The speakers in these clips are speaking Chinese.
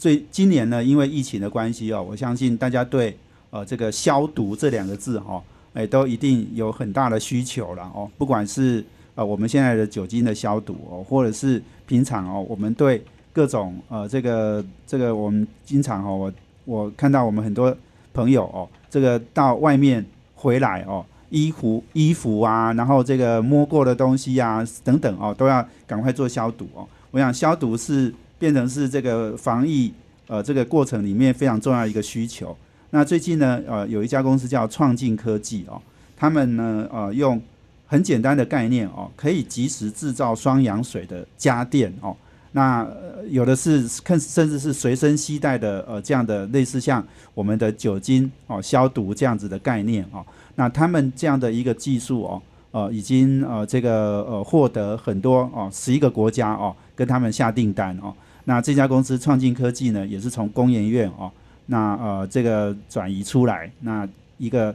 最今年呢，因为疫情的关系哦，我相信大家对呃这个消毒这两个字哈，哎，都一定有很大的需求了哦。不管是呃我们现在的酒精的消毒哦，或者是平常哦，我们对各种呃这个这个我们经常哦，我我看到我们很多朋友哦，这个到外面回来哦。衣服、衣服啊，然后这个摸过的东西啊，等等哦，都要赶快做消毒哦。我想消毒是变成是这个防疫呃这个过程里面非常重要一个需求。那最近呢，呃，有一家公司叫创进科技哦，他们呢呃用很简单的概念哦，可以及时制造双氧水的家电哦。那有的是甚甚至是随身携带的呃这样的类似像我们的酒精哦消毒这样子的概念哦。那他们这样的一个技术哦，呃，已经呃这个呃获得很多哦，十一个国家哦跟他们下订单哦。那这家公司创进科技呢，也是从工研院哦，那呃这个转移出来，那一个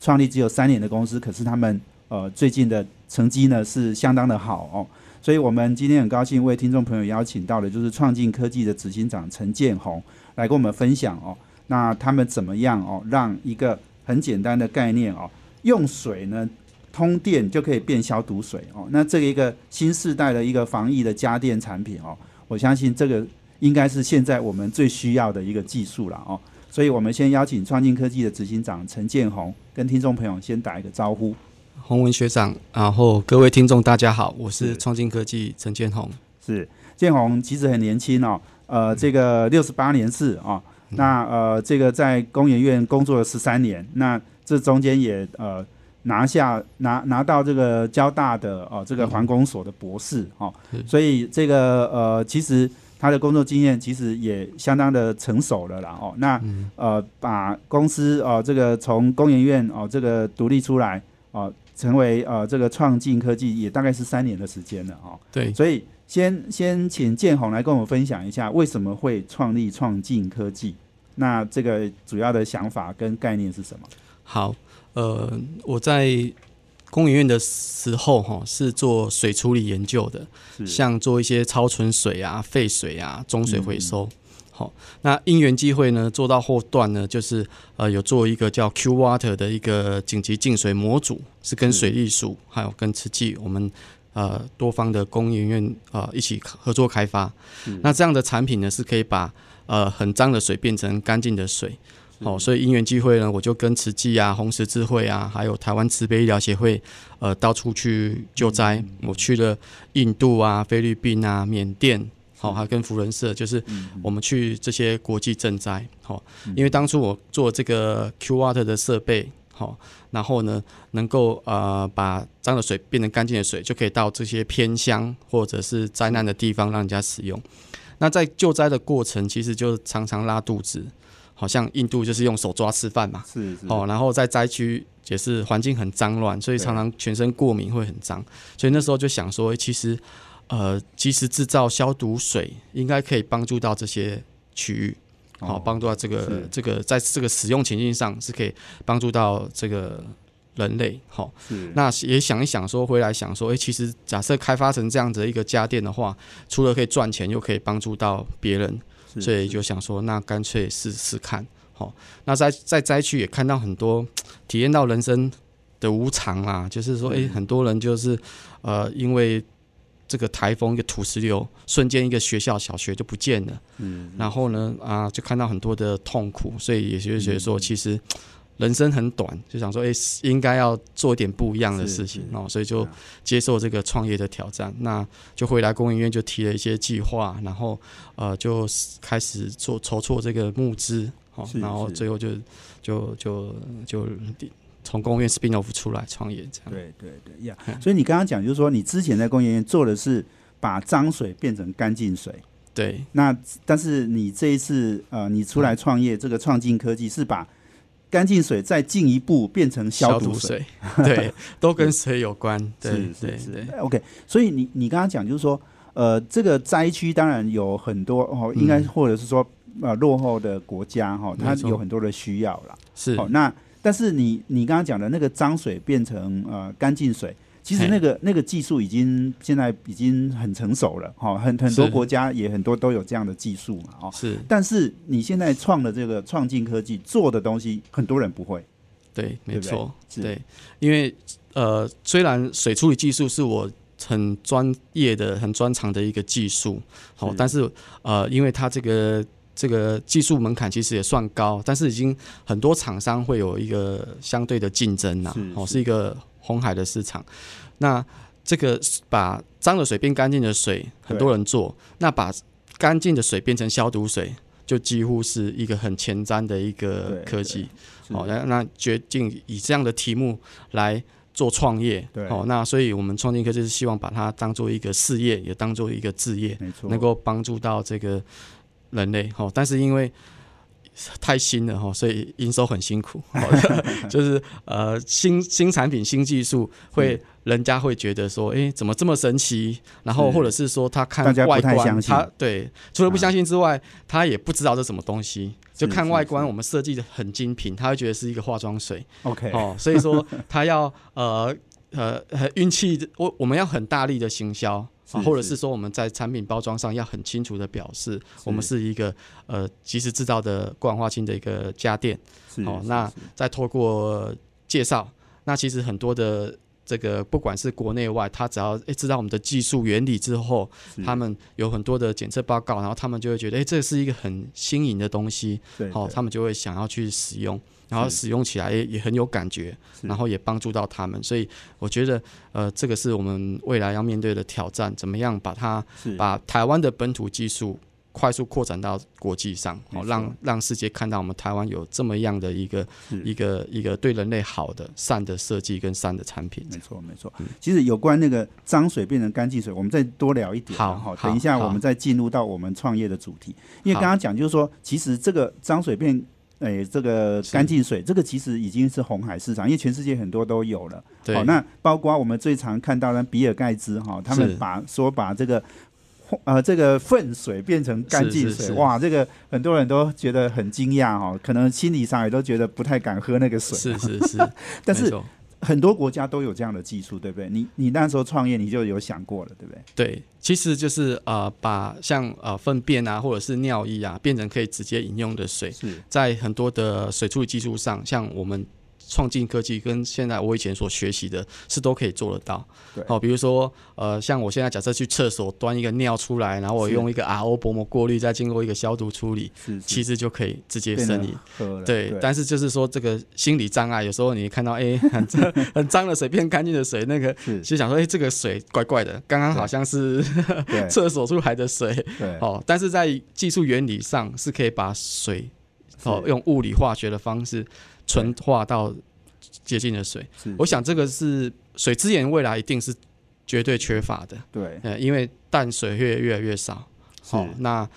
创立只有三年的公司，可是他们呃最近的成绩呢是相当的好哦。所以我们今天很高兴为听众朋友邀请到的，就是创进科技的执行长陈建宏来跟我们分享哦。那他们怎么样哦，让一个很简单的概念哦，用水呢通电就可以变消毒水哦。那这个一个新时代的一个防疫的家电产品哦，我相信这个应该是现在我们最需要的一个技术了哦。所以我们先邀请创进科技的执行长陈建宏跟听众朋友先打一个招呼。洪文学长，然后各位听众大家好，我是创进科技陈建宏。是建宏其实很年轻哦，呃，这个六十八年次啊。那呃，这个在工研院工作了十三年，那这中间也呃拿下拿拿到这个交大的哦这个环工所的博士哦，所以这个呃其实他的工作经验其实也相当的成熟了啦哦。那呃把公司哦这个从工研院哦这个独立出来哦，成为呃这个创进科技也大概是三年的时间了哦。对，所以。先先请建宏来跟我们分享一下为什么会创立创进科技，那这个主要的想法跟概念是什么？好，呃，我在工研院的时候哈是做水处理研究的，像做一些超纯水啊、废水啊、中水回收。好，那因缘机会呢，做到后段呢，就是呃有做一个叫 Q Water 的一个紧急净水模组，是跟水利署还有跟慈济我们。呃，多方的工研院呃一起合作开发，那这样的产品呢，是可以把呃很脏的水变成干净的水。哦，所以因缘机会呢，我就跟慈济啊、红十字会啊，还有台湾慈悲医疗协会，呃，到处去救灾。我去了印度啊、菲律宾啊、缅甸，好，还跟福伦社，就是我们去这些国际赈灾。好，因为当初我做这个 Q Water 的设备。好，然后呢，能够呃把脏的水变成干净的水，就可以到这些偏乡或者是灾难的地方让人家使用。那在救灾的过程，其实就常常拉肚子，好像印度就是用手抓吃饭嘛，是是。哦，然后在灾区也是环境很脏乱，所以常常全身过敏会很脏。所以那时候就想说，其实呃其实制造消毒水，应该可以帮助到这些区域。好，帮助到这个这个，在这个使用情境上是可以帮助到这个人类。好，那也想一想，说回来想说，哎，其实假设开发成这样子一个家电的话，除了可以赚钱，又可以帮助到别人，所以就想说，那干脆试试看。好，那在在灾区也看到很多体验到人生的无常啊，就是说，哎，很多人就是呃，因为。这个台风一个土石流，瞬间一个学校小学就不见了。嗯，然后呢，啊，就看到很多的痛苦，所以也就觉得说，其实人生很短，就想说，哎，应该要做一点不一样的事情哦，所以就接受这个创业的挑战。那就回来工研院就提了一些计划，然后呃，就开始做筹措这个募资，哦，然后最后就就就就。从公务员 spin off 出来创业，这样。对对对呀。所以你刚刚讲就是说，你之前在公务员做的是把脏水变成干净水，对。那但是你这一次呃，你出来创业，这个创进科技是把干净水再进一步变成消毒水。水，对，都跟水有关。对是对对，OK，所以你你刚刚讲就是说，呃，这个灾区当然有很多哦，应该嗯或者是说呃落后的国家哈、它有很多的需要啦。是哦，那但是你你刚刚讲的那个脏水变成呃干净水，其实那个那个技术已经现在已经很成熟了哈、很很多是。国家也很多都有这样的技术嘛哦。是，但是你现在创的这个创进科技做的东西，很多人不会。对，没错，是。对，因为呃，虽然水处理技术是我很专业的、很专长的一个技术，好、是。但是呃，因为它这个这个技术门槛其实也算高，但是已经很多厂商会有一个相对的竞争呐、哦，是一个红海的市场。那这个把脏的水变干净的水，很多人做，那把干净的水变成消毒水，就几乎是一个很前瞻的一个科技。是。好、那那决定以这样的题目来做创业，对。好、那所以我们创新科就是希望把它当做一个事业，也当做一个置业，能够帮助到这个人类，好、但是因为太新了哈，所以营收很辛苦，就是呃新新产品、新技术会人家会觉得说，诶，怎么这么神奇？然后或者是说他看外观，他对除了不相信之外，他也不知道这什么东西，就看外观，我们设计的很精品，他会觉得是一个化妆水 OK，哦，所以说他要呃呃呃运气，我我们要很大力的行销。是啊，或者是。是说我们在产品包装上要很清楚的表示，我们是一个呃即时制造的过氧化氢的一个家电。是是哦那再透过介绍，那其实很多的这个不管是国内外，他只要诶知道我们的技术原理之后，他们有很多的检测报告，然后他们就会觉得，诶，这是一个很新颖的东西，好、他们就会想要去使用，然后使用起来也也很有感觉，然后也帮助到他们，所以我觉得，呃，这个是我们未来要面对的挑战，怎么样把它把台湾的本土技术快速扩展到国际上，让让世界看到我们台湾有这么样的一个一个一个对人类好的善的设计跟善的产品。没错，没错。嗯其实有关那个脏水变成干净水，我们再多聊一点啊。好好等一下我们再进入到我们创业的主题。因为好刚刚讲就是说，其实这个脏水变。诶，这个干净水，这个其实已经是红海市场，因为全世界很多都有了。对，好，那包括我们最常看到的比尔盖茨哈，他们把说把这个呃这个粪水变成干净水，哇，这个很多人都觉得很惊讶哈，可能心理上也都觉得不太敢喝那个水。是是是，但是很多国家都有这样的技术，对不对？你你那时候创业你就有想过了，对不对？对，其实就是呃，把像呃粪便啊，或者是尿液啊，变成可以直接饮用的水，是在很多的水处理技术上，像我们创进科技跟现在我以前所学习的，是都可以做得到。对。好、比如说呃，像我现在假设去厕所端一个尿出来，然后我用一个 RO 薄膜过滤，再经过一个消毒处理，是，其实实就可以直接生饮。喝了，对，但是就是说这个心理障碍，有时候你看到哎 很脏很脏的水变干净的水，那个是。其实想说哎这个水怪怪的，刚刚好像是对。厕所出来的水，对。哦，但是在技术原理上是可以把水哦用物理化学的方式纯化到洁净的水。是，我想这个是水资源未来一定是绝对缺乏的，对呃，因为淡水越越来越少，好哦，那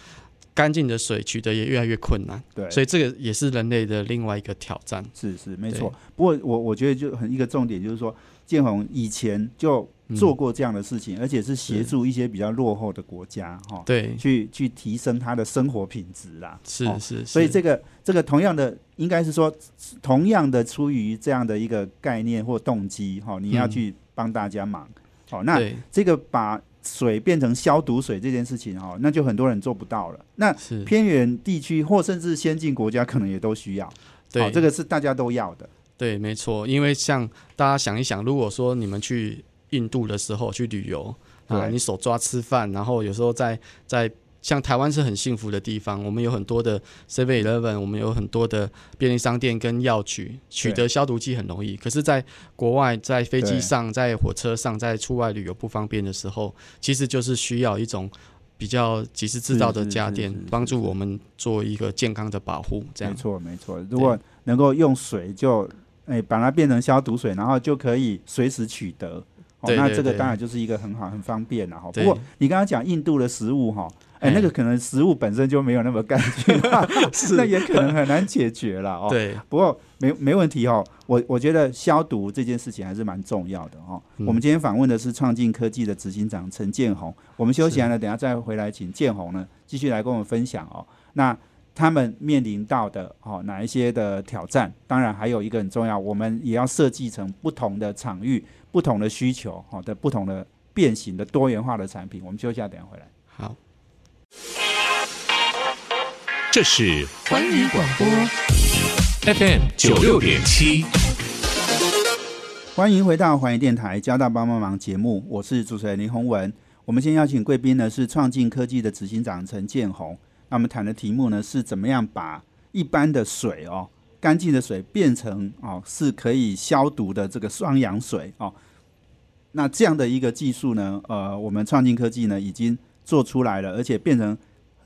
干净的水取得也越来越困难，对，所以这个也是人类的另外一个挑战。是是没对错。不过我我觉得就很一个重点就是说，建宏以前就做过这样的事情，而且是协助一些比较落后的国家哈，对，去去提升他的生活品质啦。哦是是，是所以这个这个同样的，应该是说同样的出于这样的一个概念或动机哈，你要嗯去帮大家忙。好，那这个把水变成消毒水这件事情哈，那就很多人做不到了。那，偏远地区或甚至先进国家可能也都需要。对好，这个是大家都要的。对，没错，因为像大家想一想，如果说你们去印度的时候去旅游啊，你手抓吃饭，然后有时候在在像台湾是很幸福的地方，我们有很多的 Seven Eleven，我们有很多的便利商店跟药局，取得消毒剂很容易。可是，在国外，在飞机上、在火车上、在出外旅游不方便的时候，其实就是需要一种。比较及时制造的家电帮助我们做一个健康的保护，这样没错，没错。如果能够用水就，哎、把它变成消毒水，然后就可以随时取得。哦，那这个当然就是一个很好、很方便了哈。不对过你刚刚讲印度的食物哈，哎，哎那个可能食物本身就没有那么干净，那也可能很难解决了哦。对，不过没没问题哦，我我觉得消毒这件事情还是蛮重要的哦。嗯我们今天访问的是创进科技的执行长陈建宏，我们休息完了，等下再回来请建宏呢继续来跟我们分享哦。那他们面临到的哦哪一些的挑战？当然还有一个很重要，我们也要设计成不同的场域、不同的需求好的不同的变形的多元化的产品。我们休息一下，等一下回来。好。这是环宇广播 FM 九六点七，欢迎回到环宇电台交大帮帮忙节目，我是主持人林宏文。我们先邀请贵宾呢是创进科技的执行长陈建宏。那我们谈的题目呢是怎么样把一般的水哦，干净的水变成哦是可以消毒的这个双氧水哦。那这样的一个技术呢，呃，我们创进科技呢已经做出来了，而且变成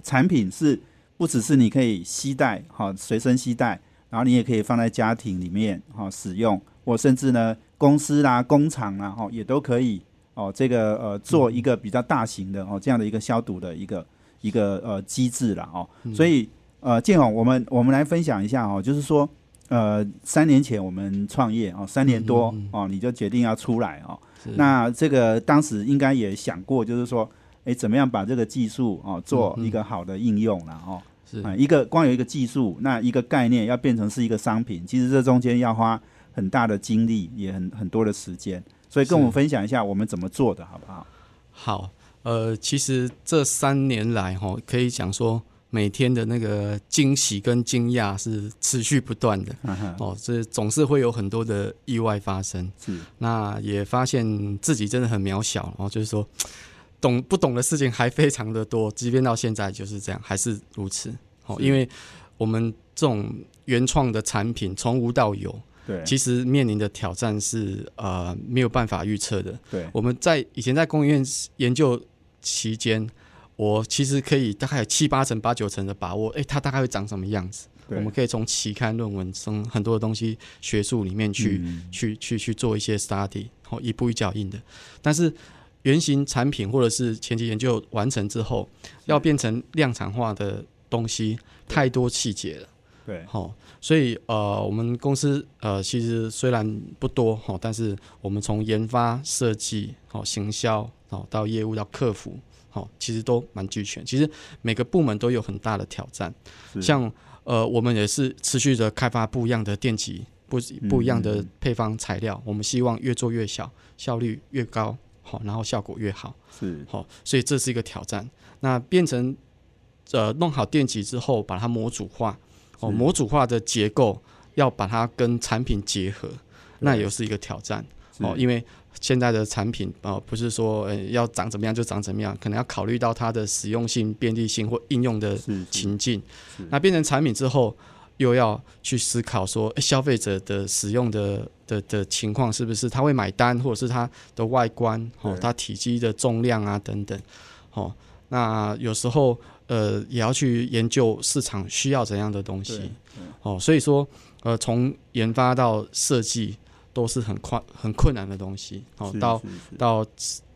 产品是不只是你可以携带哈、随身携带，然后你也可以放在家庭里面哈、使用，或甚至呢公司啦、工厂啦哈、也都可以哦，这个呃做一个比较大型的哦这样的一个消毒的一个一个呃机制了哦，所以呃建宏，我们我们来分享一下哦，就是说呃三年前我们创业哦，三年多哦你就决定要出来哦，那这个当时应该也想过，就是说，诶，怎么样把这个技术哦做一个好的应用了哦？是。啊，一个光有一个技术，那一个概念要变成是一个商品，其实这中间要花很大的精力，也很很多的时间。所以跟我们分享一下我们怎么做的，好不好？好，呃，其实这三年来哈，可以讲说每天的那个惊喜跟惊讶是持续不断的哦，这总是会有很多的意外发生。是那也发现自己真的很渺小，然后就是说懂不懂的事情还非常的多，即便到现在就是这样，还是如此。哦，因为我们这种原创的产品从无到有，对，其实面临的挑战是呃没有办法预测的。对，我们在以前在工研院研究期间，我其实可以大概有七八成、八九成的把握，诶，它大概会长什么样子？我们可以从期刊论文中很多的东西、学术里面去、嗯去去去做一些 study，然后一步一脚印的。但是原型产品或者是前期研究完成之后，要变成量产化的东西，太多细节了。对，好、所以呃，我们公司呃其实虽然不多哈、但是我们从研发、设计、好、行销，哦到业务到客服，好、其实都蛮俱全。其实每个部门都有很大的挑战，像呃我们也是持续的开发不一样的电极，不不一样的嗯配方材料，我们希望越做越小，效率越高，好、然后效果越好。是好、所以这是一个挑战。那变成呃弄好电极之后，把它模组化，哦，模组化的结构要把它跟产品结合，那也是一个挑战。哦，因为为现在的产品哦，不是说呃要长怎么样就长怎么样，可能要考虑到它的实用性、便利性或应用的情境。那变成产品之后，又要去思考说，诶消费者的使用的的的情况是不是他会买单，或者是它的外观哦，它体积的重量啊等等，哦，那有时候呃也要去研究市场需要怎样的东西，哦，所以说呃从研发到设计都是很困很困难的东西，哦，是到到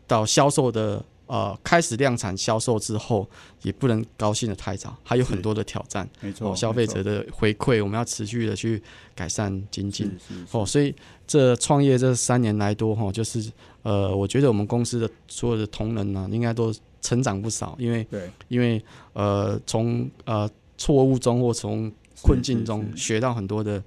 到销售的呃开始量产销售之后，也不能高兴的太早，还有很多的挑战。没错，哦，消费者的回馈，我们要持续的去改善精进。哦，所以这创业这三年来多哈，就是呃，我觉得我们公司的所有的同仁呢、应该都成长不少，因为对。因为呃，从呃错误中或从困境中学到很多的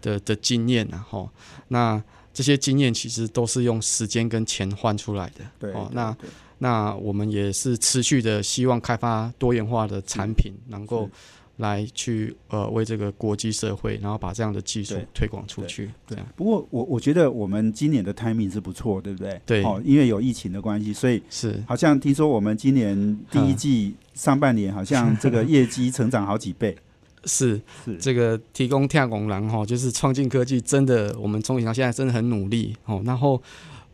的的经验然后，那这些经验其实都是用时间跟钱换出来的。哦那那我们也是持续的希望开发多元化的产品，能够来去呃为这个国际社会，然后把这样的技术推广出去。这样不过我我觉得我们今年的 timing 是不错，对不对？对哦，因为有疫情的关系，所以是好像听说我们今年第一嗯季上半年好像这个业绩成长好几倍，是是这个提供跳拱廊哈，就是创进科技真的，我们从以前到现在真的很努力哦。然后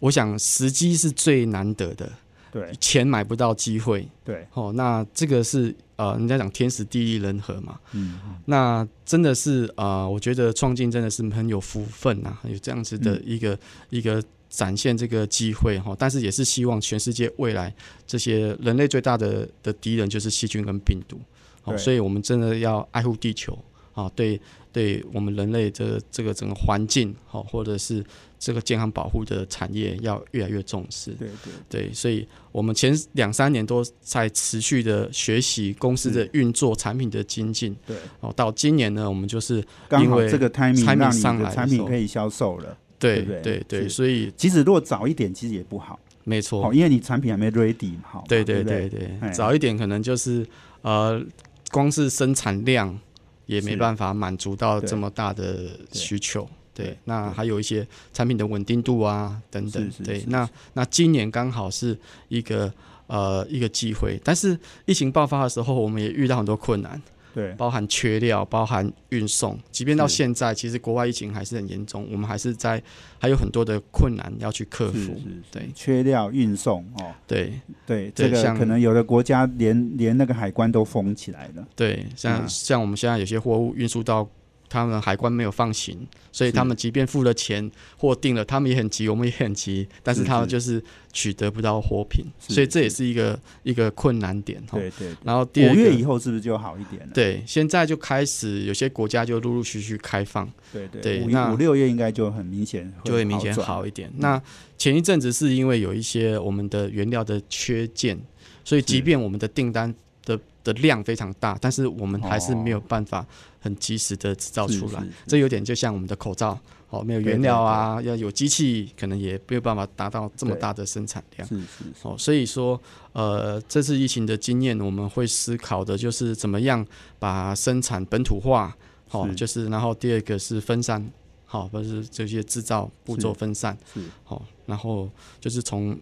我想时机是最难得的，对钱买不到机会对，哦。那这个是呃，人家讲天时地利人和嘛。嗯，那真的是呃，我觉得创进真的是很有福分呐、有这样子的嗯一个、一个展现这个机会哈，但是也是希望全世界未来这些人类最大的的敌人就是细菌跟病毒，哦，所以我们真的要爱护地球啊，对，对我们人类这这个整个环境好，或者是这个健康保护的产业要越来越重视。对对。对，所以我们前两三年都在持续的学习公司的运作、产品的精进。对，哦，到今年呢，我们就是刚好这个 timing timing 让你的上来产品可以销售了。对对不对？所以其实如果早一点，其实也不好，没错，，因为你产品还没 ready 好，对对不对？对早一点可能就是呃，光是生产量也没是。办法满足到对。这么大的需求。对对，那对还有一些产品的稳定度啊等等是是。对是，那那今年刚好是一个呃一个机会，但是疫情爆发的时候，我们也遇到很多困难，对包含缺料，包含运送。即便到是现在，其实国外疫情还是很严重，我们还是在还有很多的困难要去克服。对缺料运送哦，对对，这个可能有的国家连连那个海关都封起来了，对，像、嗯像我们现在有些货物运输到他们海关没有放行，所以他们即便付了钱或定了，他们也很急，我们也很急，但是他们就是取得不到货品，所以这也是是一个一个困难点哈。对对。对然后五月以后是不是就好一点了？对，现在就开始有些国家就陆陆续续开放，对对五五六月应该就很明显就会明显好一点。那前一阵子是因为有一些我们的原料的缺件，所以即便我们的订单的的量非常大，但是我们还是哦没有办法很及时的制造出来。是是。是这有点就像我们的口罩，哦，没有原料啊，要有机器，可能也没有办法达到这么大的生产量。是是是。哦，所以说，呃，这次疫情的经验，我们会思考的就是怎么样把生产本土化，哦，就是然后第二个是分散，好、或者是这些制造步骤分散，是。好、然后就是从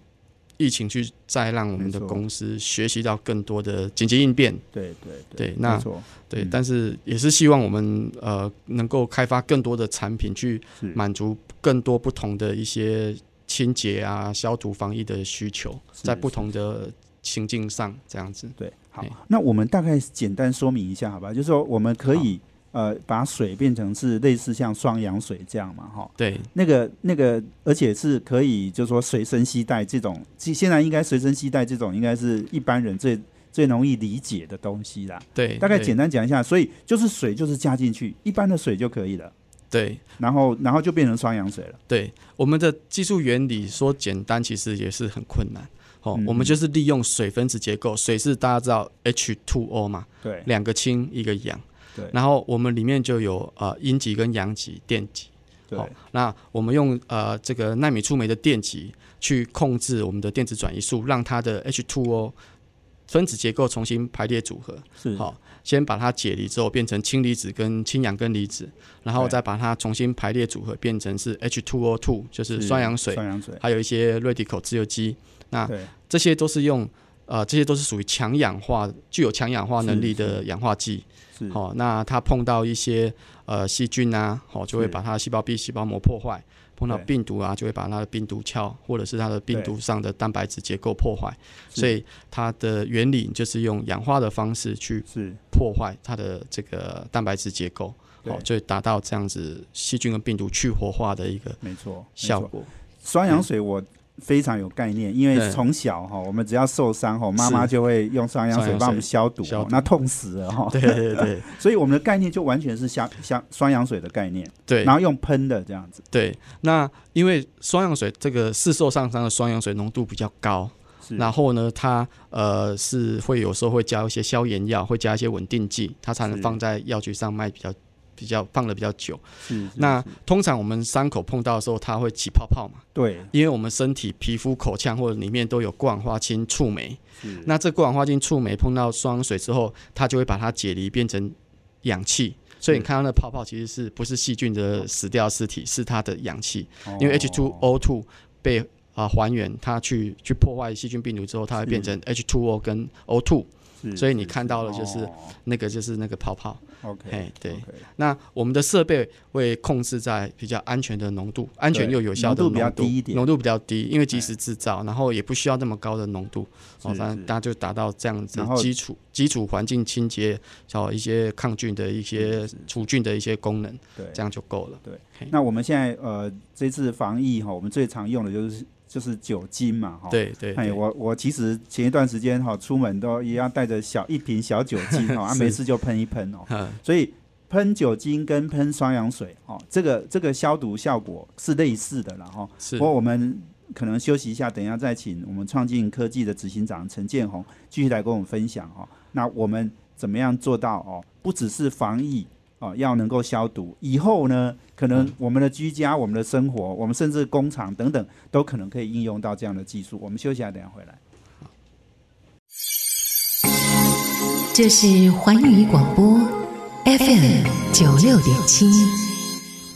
疫情去再让我们的公司学习到更多的紧急应变，对对对那对，嗯。但是也是希望我们呃能够开发更多的产品去满足更多不同的一些清洁啊、消毒、防疫的需求，在不同的情境上这样子。对，好，那我们大概简单说明一下，好吧？就是说我们可以呃把水变成是类似像双氧水这样嘛，哈，对。那个那个，而且是可以就是说随身携带这种，现现在应该随身携带这种应该是一般人最最容易理解的东西啦。对，大概简单讲一下，所以就是水就是加进去，一般的水就可以了，对。然后然后就变成双氧水了。对，我们的技术原理说简单，其实也是很困难。哦，嗯。我们就是利用水分子结构，水是大家知道 H2O 嘛，对。两个氢一个氧，对然后我们里面就有呃阴极跟阳极电极。对好，那我们用呃这个纳米触媒的电极去控制我们的电子转移数，让它的 H2O 分子结构重新排列组合。是好，先把它解离之后变成氢离子跟氢氧根离子，然后再把它重新排列组合变成是 H2O2，就是双氧水，双氧水，还有一些 radical 自由基。那对这些都是用呃这些都是属于强氧化、具有强氧化能力的氧化剂。是。好、那它碰到一些呃细菌啊，好、就会把它的细胞壁、细胞膜破坏；碰到病毒啊，就会把它的病毒鞘或者是它的病毒上的蛋白质结构破坏。所以它的原理就是用氧化的方式去破坏它的这个蛋白质结构，对。好、就会达到这样子细菌跟病毒去活化的一个没错，没错。效果。双氧水我非常有概念，因为从小哈，我们只要受伤哈，妈妈就会用双氧水水。帮我们消毒消毒，哦那痛死了哈。对对对 所以我们的概念就完全是相相双氧水的概念，对。然后用喷的这样子。对。那因为双氧水这个是受上伤的双氧水浓度比较高，然后呢，它呃是会有时候会加一些消炎药，会加一些稳定剂，它才能放在药局上卖比较比较放的比较久。是是那通常我们伤口碰到的时候，它会起泡泡嘛，对因为我们身体皮肤、口腔或者里面都有过氧化氢触媒。是那这过氧化氢触媒碰到双氧水之后，它就会把它解离变成氧气。所以你看到那泡泡其实是不是细菌的死掉尸体，是它的氧气。因为哦 H2O2 被啊、还原，它去去破坏细菌病毒之后，它会变成 H2O 跟 O2。是所以你看到了就是哦。那个就是那个泡泡。OK，对。那我们的设备会控制在比较安全的浓度，安全又有效的浓度比较低一点。浓度比较低，因为及时制造，然后也不需要那么高的浓度，哦，是反正是。大家就达到这样子基础基础环境清洁，找一些抗菌的一些除菌的一些功能，对。这样就够了。对。那我们现在呃，这次防疫哈，我们最常用的就是就是酒精嘛哈。。哎，对对哎，我我其实前一段时间哈，出门都也要带着小一瓶小酒精哈，啊，是没事就喷一喷哦。嗯，所以喷酒精跟喷双氧水哦，这个这个消毒效果是类似的啦哈。是不过我们可能休息一下，等一下再请我们创进科技的执行长陈建宏继续来跟我们分享哦。那我们怎么样做到哦？不只是防疫哦，要能够消毒，以后呢，可能嗯我们的居家、我们的生活、我们甚至工厂等等，都可能可以应用到这样的技术。我们休息一下，等一下回来。这是环宇广播 FM 九六点七。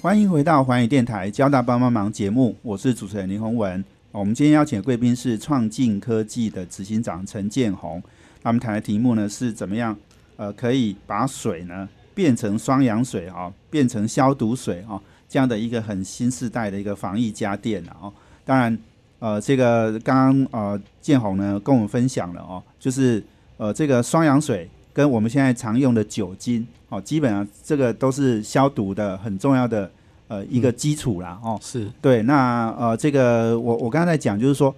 欢迎回到环宇电台交大帮帮忙节目，我是主持人林宏文。我们今天邀请的贵宾是创进科技的执行长陈建宏。那我们谈的题目呢是怎么样呃可以把水呢变成双氧水啊、变成消毒水啊、这样的一个很新时代的一个防疫家电啊、哦。当然呃这个刚刚呃建宏呢跟我们分享了哦，就是呃这个双氧水跟我们现在常用的酒精哦，基本上这个都是消毒的很重要的呃一个基础啦哦。是对，那呃，这个我我刚才在讲，就是说，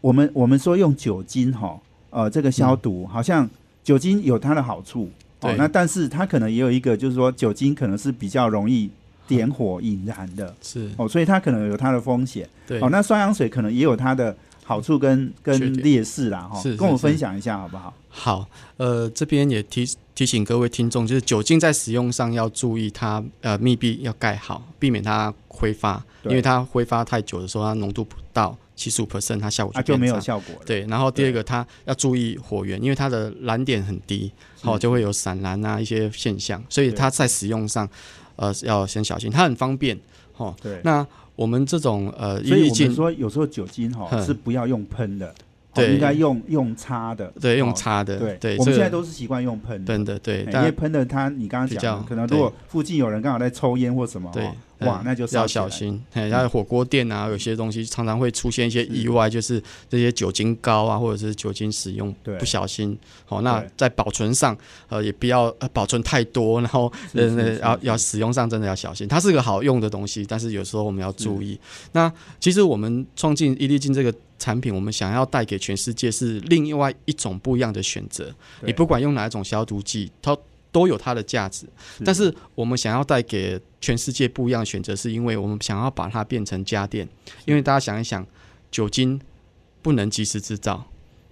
我们我们说用酒精哈，呃，这个消毒、好像酒精有它的好处，哦，那但是它可能也有一个，就是说酒精可能是比较容易点火引燃的。是，哦，所以它可能有它的风险。对。哦，，那双氧水可能也有它的好处跟跟劣势啦哈是，跟我分享一下好不好？好，呃，这边也提提醒各位听众，就是酒精在使用上要注意它呃密闭要盖好，避免它挥发，因为它挥发太久的时候，它浓度不到七十五 percent，它效果啊，就没有。效果了。对，然后第二个，它要注意火源，因为它的燃点很低，好、是就会有闪燃啊一些现象，所以它在使用上，呃，要先小心。它很方便，哦。对，那我们这种呃一所以我们，说有时候酒精哈哼是不要用喷的，哦对应该用用擦的。对，用哦擦的，对对，我们现在都是习惯用喷的。喷的，对，哎因为喷的它，你刚刚讲，可能如果附近有人刚好在抽烟或什么，对哦，哇嗯，那就烧要小。心。嘿，然后火锅店啊，有些东西常常会出现一些意外，就是这些酒精膏啊，或者是酒精使用不小心。好，那在保存上，呃，也不要呃保存太多，然后呃要要使用上真的要小心。它是个好用的东西，但是有时候我们要注意。那其实我们创进伊利金这个产品，我们想要带给全世界是另外一种不一样的选择。你不管用哪一种消毒剂，它都有它的价值。但是我们想要带给全世界不一样的选择，是因为我们想要把它变成家电。因为大家想一想，酒精不能及时制造，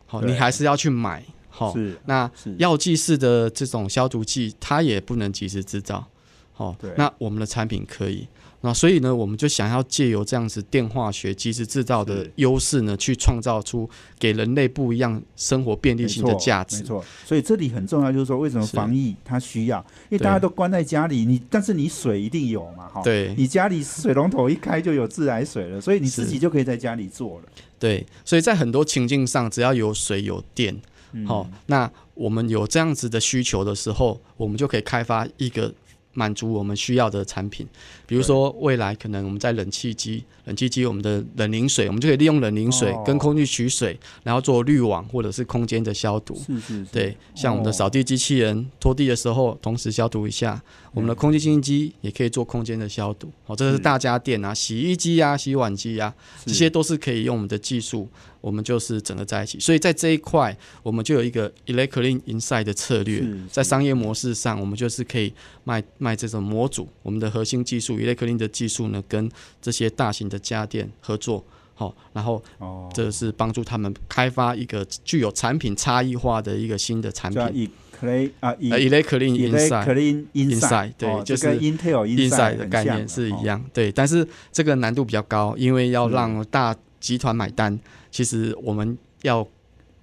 好，对你还是要去买，好。是那药剂式的这种消毒剂，它也不能及时制造，好对。那我们的产品可以。那所以呢，我们就想要借由这样子电化学及时制造的优势呢，去创造出给人类不一样生活便利性的价值。没。错，所以这里很重要，就是说为什么防疫它需要，因为大家都关在家里，你但是你水一定有嘛，哈。对。你家里水龙头一开就有自来水了，所以你自己就可以在家里做了。对，所以在很多情境上，只要有水有电，嗯。好、那我们有这样子的需求的时候，我们就可以开发一个满足我们需要的产品。比如说，未来可能我们在冷气机，冷气机我们的冷凝水，我们就可以利用冷凝水哦。跟空气取水，然后做滤网或者是空间的消毒。是是是，对，像我们的哦。扫地机器人拖地的时候，同时消毒一下；我们的空气清新机也可以做空间的消毒。哦，这是是大家电啊，洗衣机啊、洗碗机啊，这些都是可以用我们的技术，我们就是整个在一起。所以在这一块，我们就有一个 Electrolink Inside 的策略，在商业模式上，我们就是可以卖卖这种模组。我们的核心技术 Electrolink 的技术呢，跟这些大型的家电合作。好、然后哦，这是帮助他们开发一个具有产品差异化的一个新的产品。以 clay 啊以呃，Electrolink Inside。clean Inside，对哦就是跟 Intel Inside 的概念是一哦样，对，但是这个难度比较高，因为要是让大集团买单，其实我们要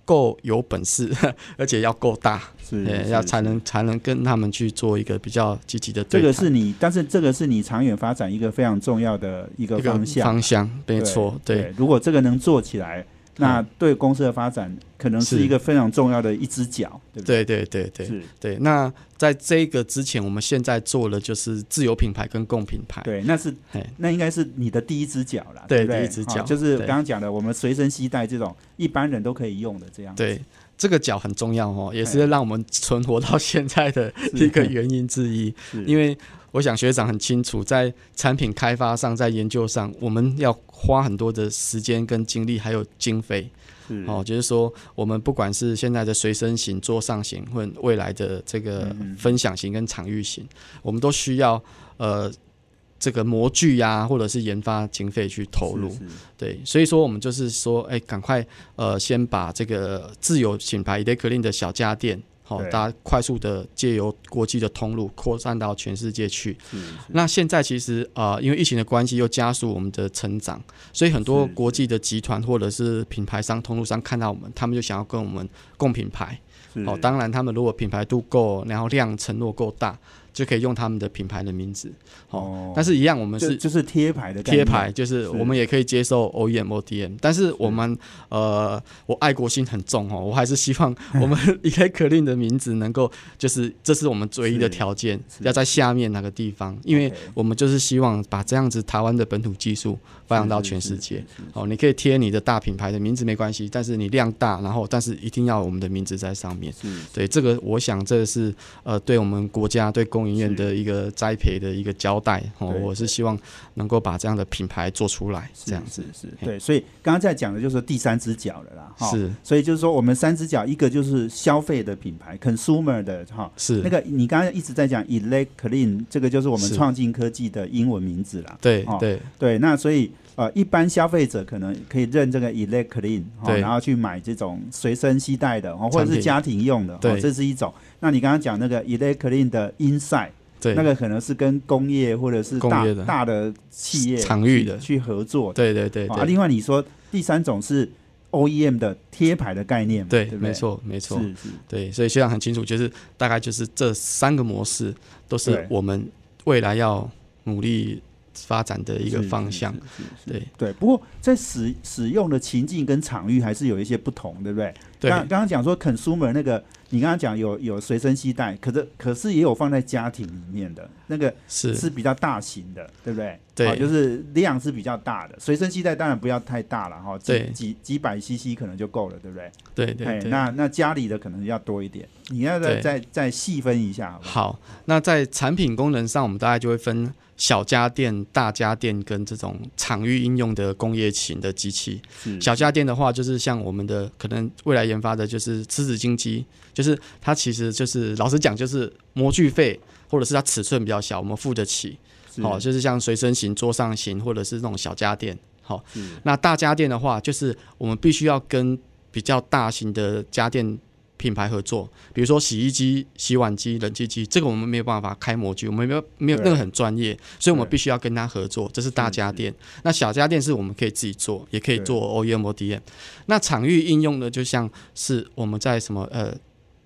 够有本事，而且要够大，是要才能才能跟他们去做一个比较积极的对这个是你，但是这个是你长远发展一个非常重要的一个方向。方向，没错，对，如果这个能做起来，那对公司的发展可能是是一个非常重要的一只脚，对不对？对对对对是，对。那在这个之前，我们现在做的就是自有品牌跟共品牌。对，那是那应该是你的第一只脚啦，对不对？第一只脚好就是对刚刚讲的，我们随身携带这种一般人都可以用的这样。对，这个脚很重要哦，也哎是让我们存活到现在的一个原因之一。因为我想学长很清楚，在产品开发上，在研究上，我们要花很多的时间跟精力，还有经费。是哦，就是说，我们不管是现在的随身型、桌上型，或者未来的这个分享型跟场域型，我们都需要呃这个模具呀、或者是研发经费去投入。是是对，所以说我们就是说，哎，赶快呃，先把这个自有品牌 e l e c l i n 的小家电，好、对大家快速的借由国际的通路扩散到全世界去。那现在其实呃，因为疫情的关系，又加速我们的成长，所以很多国际的集团或者是品牌商、通路商看到我们，他们就想要跟我们共品牌。好哦，当然他们如果品牌度够，然后量承诺够大，就可以用他们的品牌的名字。哦，哦。但是一样，我们是就是贴牌的贴牌，就是。我们也可以接受 OEM、ODM，但是我们呃，我爱国心很重哦，我还是希望 我们 e e c l i n 的名字能够，就是这是我们唯一的条件，要在下面那个地方，因为我们就是希望把这样子台湾的本土技术发扬到全世界。哦，你可以贴你的大品牌的名字没关系，但是你量大，然后但是一定要有我们的名字在上面。是对，这个我想这是呃对我们国家对工研院的一个栽培的一个交代哦，我是希望能够把这样的品牌做出来，是这样子。是对，所以刚刚在讲的就是第三只脚了啦，哈。是。所以就是说，我们三只脚，一个就是消费的品牌，consumer 的哈，是。那个你刚刚一直在讲 e l e c t Clean，这个就是我们是。创进科技的英文名字啦。哦对对。对，那所以呃，一般消费者可能可以认这个 eleclean，哦，然后去买这种随身携带的，哦，或者是家庭用的，哦，这是一种。那你刚刚讲那个 eleclean 的 inside，对，那个可能是跟工业或者是大的。大的企业场域的。去去合作的。对对对啊，另外你说第三种是 OEM 的贴牌的概念嘛，对，对不对，没，错没错，是是。对，所以学长很清楚，就是大概就是这三个模式都是我们未来要努力发展的一个方向。对对，不过在使使用的情境跟场域还是有一些不同，对不对？对刚刚刚讲说 consumer 那个，你刚刚讲有有随身携带，可是可是也有放在家庭里面的那个是是比较大型的，对不对？对好就是量是比较大的，随身携带当然不要太大了哈，几对几几百 CC 可能就够了，对不对？哎，对对对。那那家里的可能要多一点，你要再对再再细分一下，好不好？好，那在产品功能上，我们大概就会分小家电、大家电跟这种场域应用的工业型的机器。小家电的话，就是像我们的可能未来研发的就是湿纸巾机，就是它其实就是老实讲，就是模具费或者是它尺寸比较小，我们付得起。是好、就是像随身型、桌上型或者是那种小家电。好、是那大家电的话，就是我们必须要跟比较大型的家电品牌合作，比如说洗衣机、洗碗机、冷气机，这个我们没有办法开模具，我们没有没有那个很专业，所以我们必须要跟他合作，这是大家电。那小家电是我们可以自己做，也可以做 OEM、ODM。那场域应用呢，就像是我们在什么呃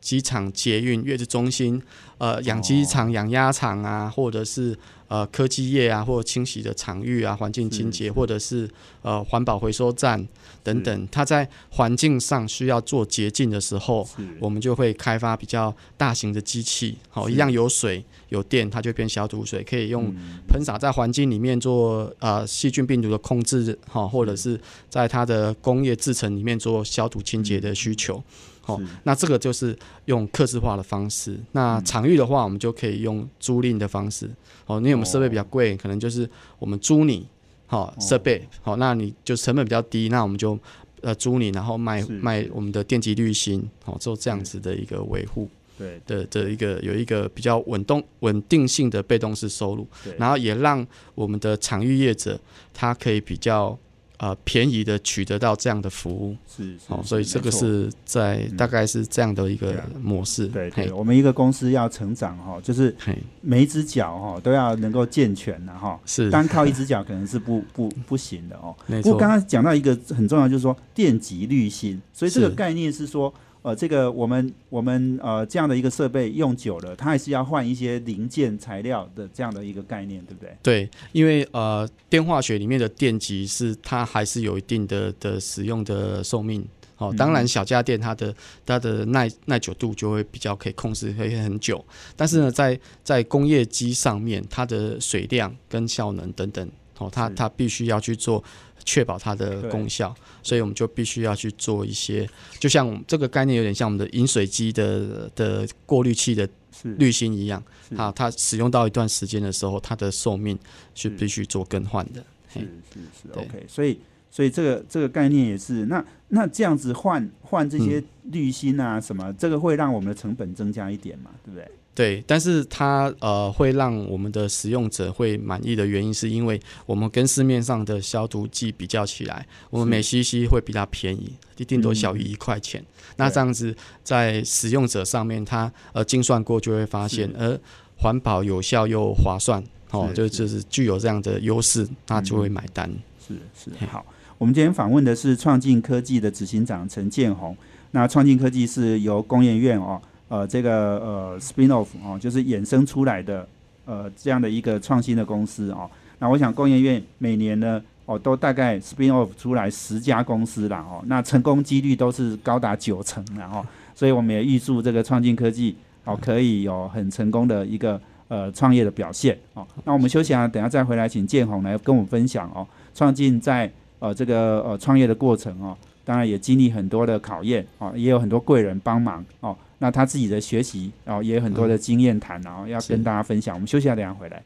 机场、捷运、月子中心、呃养鸡场、养鸭场啊，或者是呃科技业啊，或者清洗的场域啊、环境清洁，或者是呃环保回收站等等，它在环境上需要做洁净的时候，我们就会开发比较大型的机器，好、是。一样有水有电，它就变消毒水，可以用嗯。喷洒在环境里面做呃细菌病毒的控制，哈、或者是在它的工业制成里面做消毒清洁的需求。哦，那这个就是用客制化的方式。那场域的话，我们就可以用租赁的方式。哦，因为我们设备比较贵，可能就是我们租你，好、设备，好、那你就成本比较低，那我们就呃租你，然后卖卖我们的电机滤芯，好、做这样子的一个维护对。的的一个有一个比较稳动稳定性的被动式收入。对，然后也让我们的场域业者他可以比较呃便宜的取得到这样的服务，是是哦，所以这个是在嗯。大概是这样的一个模式，对对，嘿。我们一个公司要成长哈，就是，每一只脚哈都要能够健全的哈，是。单靠一只脚可能是不不不行的哦。不过刚，刚讲到一个很重要，就是说电极滤芯，所以这个概念是说，呃，这个我们我们呃这样的一个设备用久了，它还是要换一些零件材料的这样的一个概念，对不对？对，因为呃，电化学里面的电极是它还是有一定的的使用的寿命。哦，当然小家电它的它的耐耐久度就会比较可以控制可以很久，但是呢，在在工业机上面，它的水量跟效能等等，哦，它它必须要去做确保它的功效，所以我们就必须要去做一些，就像这个概念有点像我们的饮水机的的过滤器的滤芯一样，是。啊，它使用到一段时间的时候，它的寿命是是必须做更换的。是嘿。是是，OK，所以所以这个这个概念也是，那那这样子换换这些滤芯啊什么，这个会让我们的成本增加一点嘛，对不对？对，但是它呃会让我们的使用者会满意的原因，是因为我们跟市面上的消毒剂比较起来，我们每 CC 会比它便宜，一定都小于一块钱。那这样子在使用者上面，它呃精算过就会发现是，呃环保、有效又划算，哦，是就就是具有这样的优势，那就会买单。是是。嘿好，我们今天访问的是创进科技的执行长陈建宏。那创进科技是由工研院哦，呃，这个呃 spin off 哦，就是衍生出来的呃这样的一个创新的公司哦。那我想工研院每年呢哦都大概 spin off 出来十家公司啦哦，那成功几率都是高达九成然后，所以我们也预祝这个创进科技哦可以有很成功的一个呃创业的表现哦。那我们休息啊，等下再回来，请建宏来跟我们分享哦。创进在呃这个呃创业的过程哦，当然也经历很多的考验哦，也有很多贵人帮忙哦。那他自己的学习哦，也有很多的经验谈，然后要跟大家分享。我们休息一下，等下回来。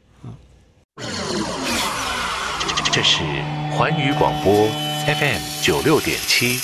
这是环宇广播 FM 九六点七。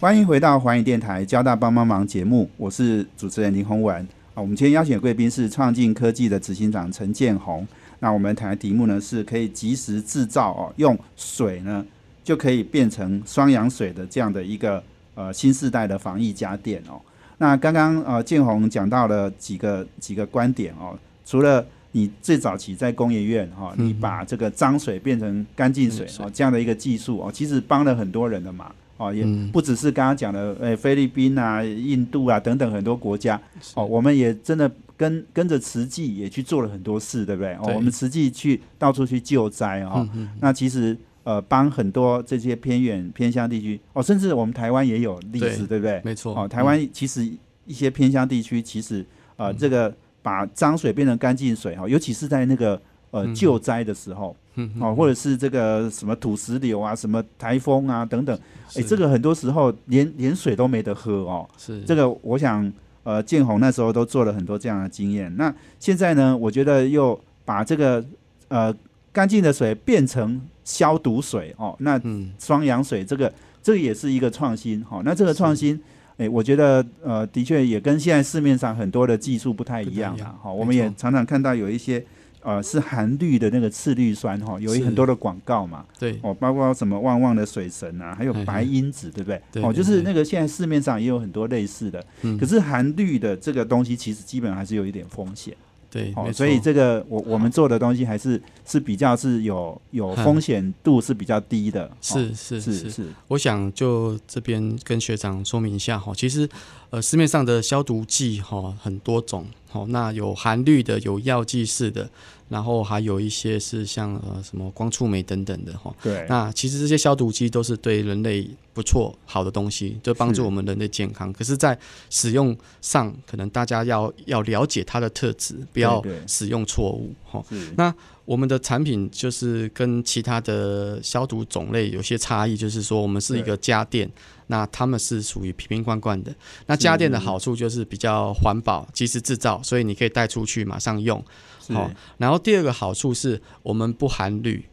欢迎回到环宇电台交大帮帮忙节目，我是主持人林宏文啊。我们今天邀请的贵宾是创进科技的执行长陈建宏。那我们谈的题目呢，是可以及时制造哦，用水呢就可以变成双氧水的这样的一个呃新时代的防疫家电哦。那刚刚呃建宏讲到了几个几个观点哦，除了你最早期在工业院哈、哦，你把这个脏水变成干净水嗯哦这样的一个技术哦，其实帮了很多人的忙哦，也嗯。不只是刚刚讲的呃菲律宾啊、印度啊等等很多国家哦，我们也真的跟跟着慈济也去做了很多事，对不对？哦，我们慈济去到处去救灾哦，嗯嗯。那其实呃帮很多这些偏远偏乡地区哦，甚至我们台湾也有例子，对对不对？没错。哦，台湾其实一些偏乡地区，其实呃，这个把脏水变成干净水哈，尤其是在那个呃嗯救灾的时候哦，或者是这个什么土石流啊、什么台风啊等等，哎，这个很多时候连连水都没得喝哦。是这个我想呃，建宏那时候都做了很多这样的经验。那现在呢，我觉得又把这个呃干净的水变成消毒水哦，那嗯双氧水这个这个也是一个创新哈、哦。那这个创新，诶，我觉得呃，的确也跟现在市面上很多的技术不太一样不太一样。啊哈、没我们也常常看到有一些呃是含氯的那个次氯酸哈、有一很多的广告嘛。对哦，包括什么旺旺的水神啊，还有白因子，对不对？哦，就是那个现在市面上也有很多类似的，嗯可是含氯的这个东西其实基本上还是有一点风险。对，哦，所以这个我我们做的东西还是是比较是有有嗯。风险度是比较低的。哦。是是是是，我想就这边跟学长说明一下哈，其实呃市面上的消毒剂哈很多种，好那有含氯的，有药剂式的，然后还有一些是像呃什么光触媒等等的哈。对。那其实这些消毒剂都是对人类不错好的东西，就帮助我们人类健康。可是，在使用上，可能大家要要了解它的特质，不要使用错误哈。是那我们的产品就是跟其他的消毒种类有些差异，就是说我们是一个家电，那他们是属于瓶瓶罐罐的。那家电的好处就是比较环保、及时制造，所以你可以带出去马上用。是好然后第二个好处是我们不含氯。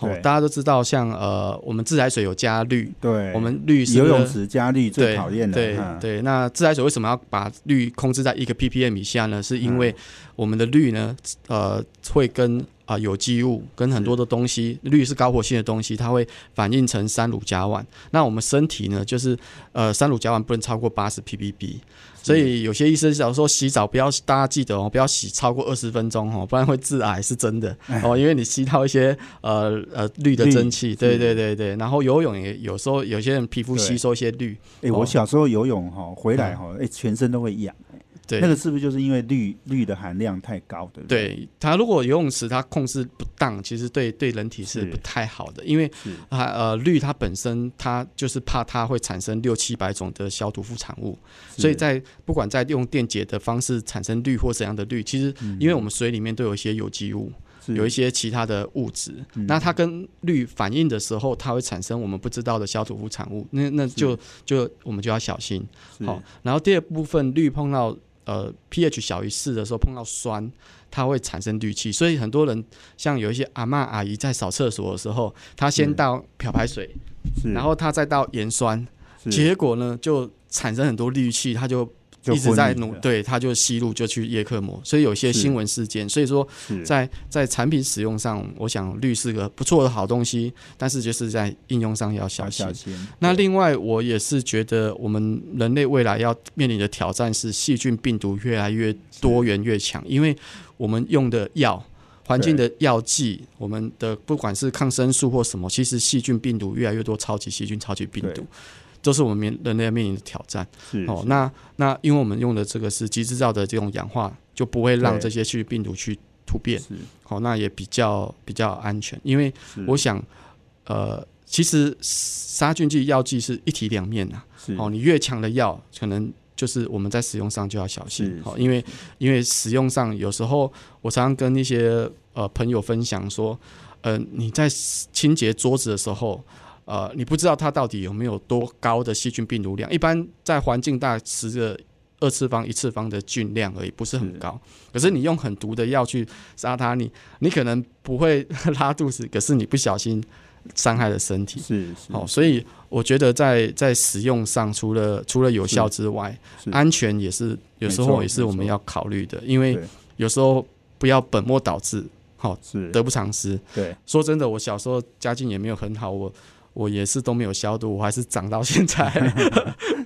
哦，大家都知道，像呃，我们自来水有加氯，对，我们氯是游泳池加氯最对讨厌的。对嗯对，那自来水为什么要把氯控制在一个 ppm 以下呢？是因为我们的氯呢，呃，会跟啊、有机物跟很多的东西，氯是高活性的东西，它会反应成三乳甲烷。那我们身体呢，就是呃三乳甲烷不能超过八十 ppb。所以有些医生想说洗澡不要，大家记得哦，不要洗超过二十分钟哦，不然会致癌，是真的。哦，因为你吸到一些呃呃氯的蒸汽，对对对对。然后游泳也有时候有些人皮肤吸收一些氯，哎、哦我小时候游泳哈、回来哈、哎、全身都会痒、哎对。那个是不是就是因为氯氯的含量太高，对不对？对它如果游泳池它控制不当，其实对对人体是是。不太好的，因为是。它呃氯它本身它就是怕它会产生六七百种的消毒副产物，所以在不管在用电解的方式产生氯或怎样的氯，其实因为我们水里面都有一些有机物，有一些其他的物质，嗯。那它跟氯反应的时候，它会产生我们不知道的消毒副产物，那那就就我们就要小心。是。好，然后第二部分氯碰到呃 pH 小于四的时候碰到酸，它会产生氯气，所以很多人像有一些阿嬷阿姨在扫厕所的时候，她先倒漂白水，然后她再倒盐酸，结果呢就产生很多氯气，她就就一直在努对，他就吸入就去叶克膜，所以有些新闻事件，所以说在在产品使用上，我想氯是个不错的好东西，但是就是在应用上要小。心。那另外，我也是觉得我们人类未来要面临的挑战是细菌、病毒越来越多元、越强，因为我们用的药、环境的药剂，我们的不管是抗生素或什么，其实细菌、病毒越来越多，超级细菌、超级病毒，都是我们面人类要面临的挑战。是哦，那那因为我们用的这个是机制造的这种氧化，就不会让这些细菌、病毒去突变。是好、那也比较比较安全，因为我想，呃，其实杀菌剂、药剂是一体两面呐、是哦，你越强的药，可能就是我们在使用上就要小心是。哦，因为因为使用上有时候我常常跟一些呃朋友分享说，呃，你在清洁桌子的时候。呃，你不知道它到底有没有多高的细菌病毒量？一般在环境大十个二次方、一次方的菌量而已，不是很是高。可是你用很毒的药去杀它，你你可能不会拉肚子，可是你不小心伤害了身体。是是好、所以我觉得在在使用上，除了除了有效之外，安全也是有时候也是我们要考虑的，因为有时候不要本末倒置，好、是得不偿失。对说真的，我小时候家境也没有很好，我我也是都没有消毒，我还是长到现在，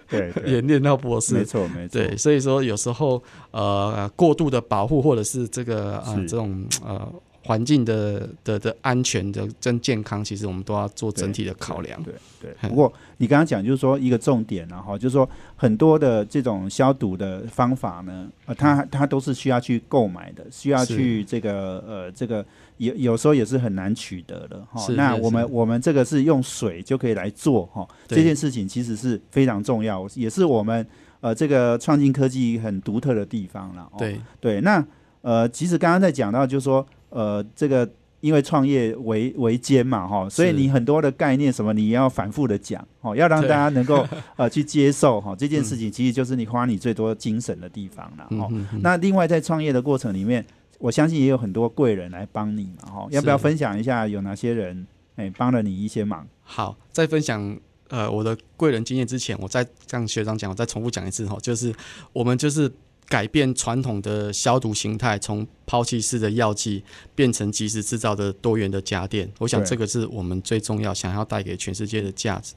对 对，也念到博士没士。错没错，对，所以说有时候呃过度的保护或者是这个呃是这种呃环境的的的安全的真健康，其实我们都要做整体的考量。对对。嘿不过你刚刚讲就是说一个重点然后就是说很多的这种消毒的方法呢，呃，它它都是需要去购买的，需要是去这个呃这个有有时候也是很难取得的哈。那我们我们这个是用水就可以来做哈，这件事情其实是非常重要，也是我们呃这个创新科技很独特的地方了。哦对，对，那呃，其实刚刚在讲到，就是说，呃，这个因为创业为为艰嘛，哈，所以你很多的概念什么，你要反复的讲，哦，要让大家能够 呃去接受哈，这件事情其实就是你花你最多精神的地方了，哦。嗯嗯嗯。那另外在创业的过程里面，我相信也有很多贵人来帮你嘛，哈，要不要分享一下有哪些人哎帮了你一些忙？好，在分享呃我的贵人经验之前，我再向学长讲，我再重复讲一次哈，就是我们就是改变传统的消毒形态，从抛弃式的药剂变成即时制造的多元的家电。我想这个是我们最重要想要带给全世界的价值。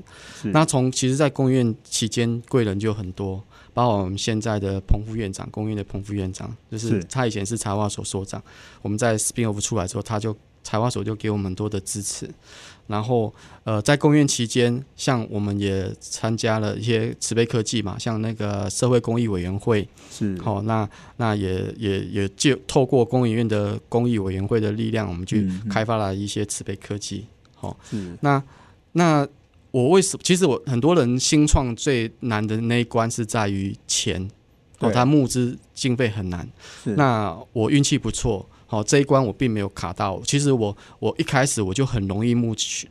那从其实，在公院期间，贵人就很多，包括我们现在的彭副院长，公院的彭副院长，就是是他以前是财化所所长，我们在 spin off 出来之后，他就财化所就给我们很多的支持。然后，呃，在公院期间，像我们也参加了一些慈悲科技嘛，像那个社会公益委员会，是好、那那也也也就透过公营院的公益委员会的力量，我们去开发了一些慈悲科技。好、是那那我为什么？其实我很多人新创最难的那一关是在于钱，哦，他募资经费很难。是那我运气不错，好、这一关我并没有卡到。其实我我一开始我就很容易募取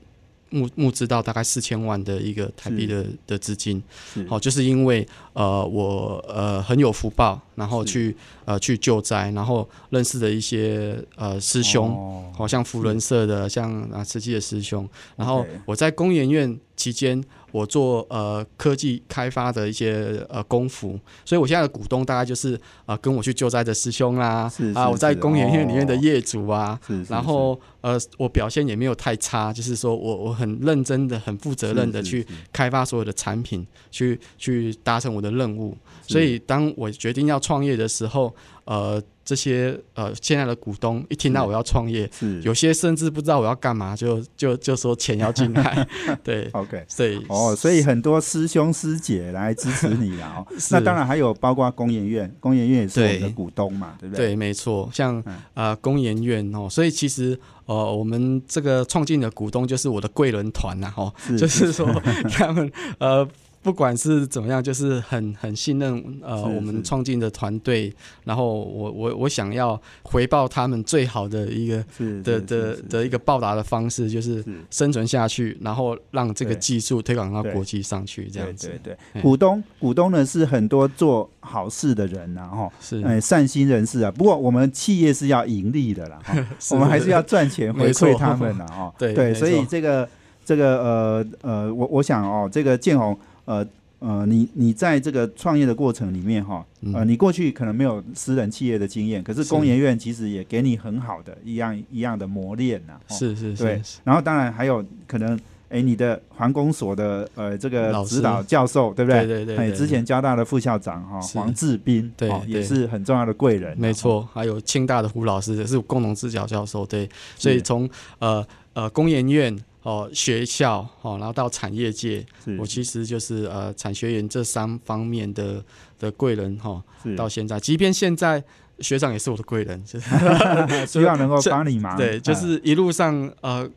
募募资到大概四千万的一个台币的的资金，是好、就是因为呃我呃很有福报，然后去呃去救灾，然后认识的一些呃师兄。哦好像福伦社的，像啊慈济的师兄，然后我在工研院期间，我做呃科技开发的一些呃功夫，所以我现在的股东大概就是呃跟我去救灾的师兄啦，啊，是是我在是工研院里面的哦业主啊，是，是然后呃我表现也没有太差，就是说我我很认真的、很负责任的去开发所有的产品，去去达成我的任务。所以当我决定要创业的时候，呃，这些呃现在的股东一听到我要创业，是有些甚至不知道我要干嘛，就就就说钱要进来，对，OK。所以哦，所以很多师兄师姐来支持你了哦。那当然还有包括工研院，工研院也是我们的股东嘛，对不对？对，没错，像嗯呃工研院哦，所以其实呃我们这个创进的股东就是我的贵人团呐，哦，是就是说 他们呃。不管是怎么样，就是很很信任呃我们创进的团队，然后我我我想要回报他们最好的一个的的的一个报答的方式，就是是。生存下去，然后让这个技术推广到国际上去，这样子。对股东股东呢是很多做好事的人呐，哈，是，哎，善心人士啊。不过我们企业是要盈利的啦，我们还是要赚钱回馈他们的哈。对，对所以这个这个呃呃，我我想哦，这个建宏呃。呃，你你在这个创业的过程里面哈，呃，嗯你过去可能没有私人企业的经验，可是是工研院其实也给你很好的一样一样的磨练呐。哦是是对然后当然还有可能，哎，你的环工所的呃这个指导教授，对不对？哎，对对对对之前交大的副校长哈是黄志斌，对哦也是很重要的贵人。没错，还有清大的胡老师也是共同支教教授，对，所以从呃呃工研院哦学校哦，然后到产业界，我其实就是呃产学研这三方面的的贵人哈、是到现在，即便现在学长也是我的贵人，就是 希望能够这帮你忙。对，就啊是一路上呃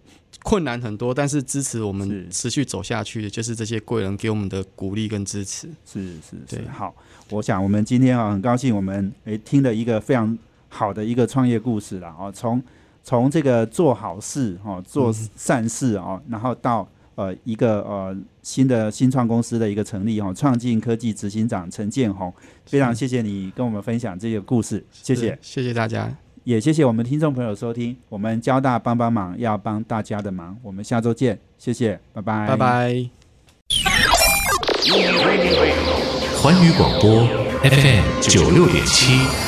困难很多，但是支持我是们持续走下去的，就是这些贵人给我们的鼓励跟支持。是是是好。我想我们今天啊，很高兴我们诶听了一个非常好的一个创业故事啦。哦，从从这个做好事哦，做嗯善事哦，然后到呃一个呃新的新创公司的一个成立哦，创进科技执行长陈建宏，非常谢谢你跟我们分享这个故事，谢谢是，谢谢大家，也谢谢我们听众朋友收听，我们交大帮帮忙要帮大家的忙，我们下周见，谢谢，拜拜，拜拜。环宇广播 FM 九六点七。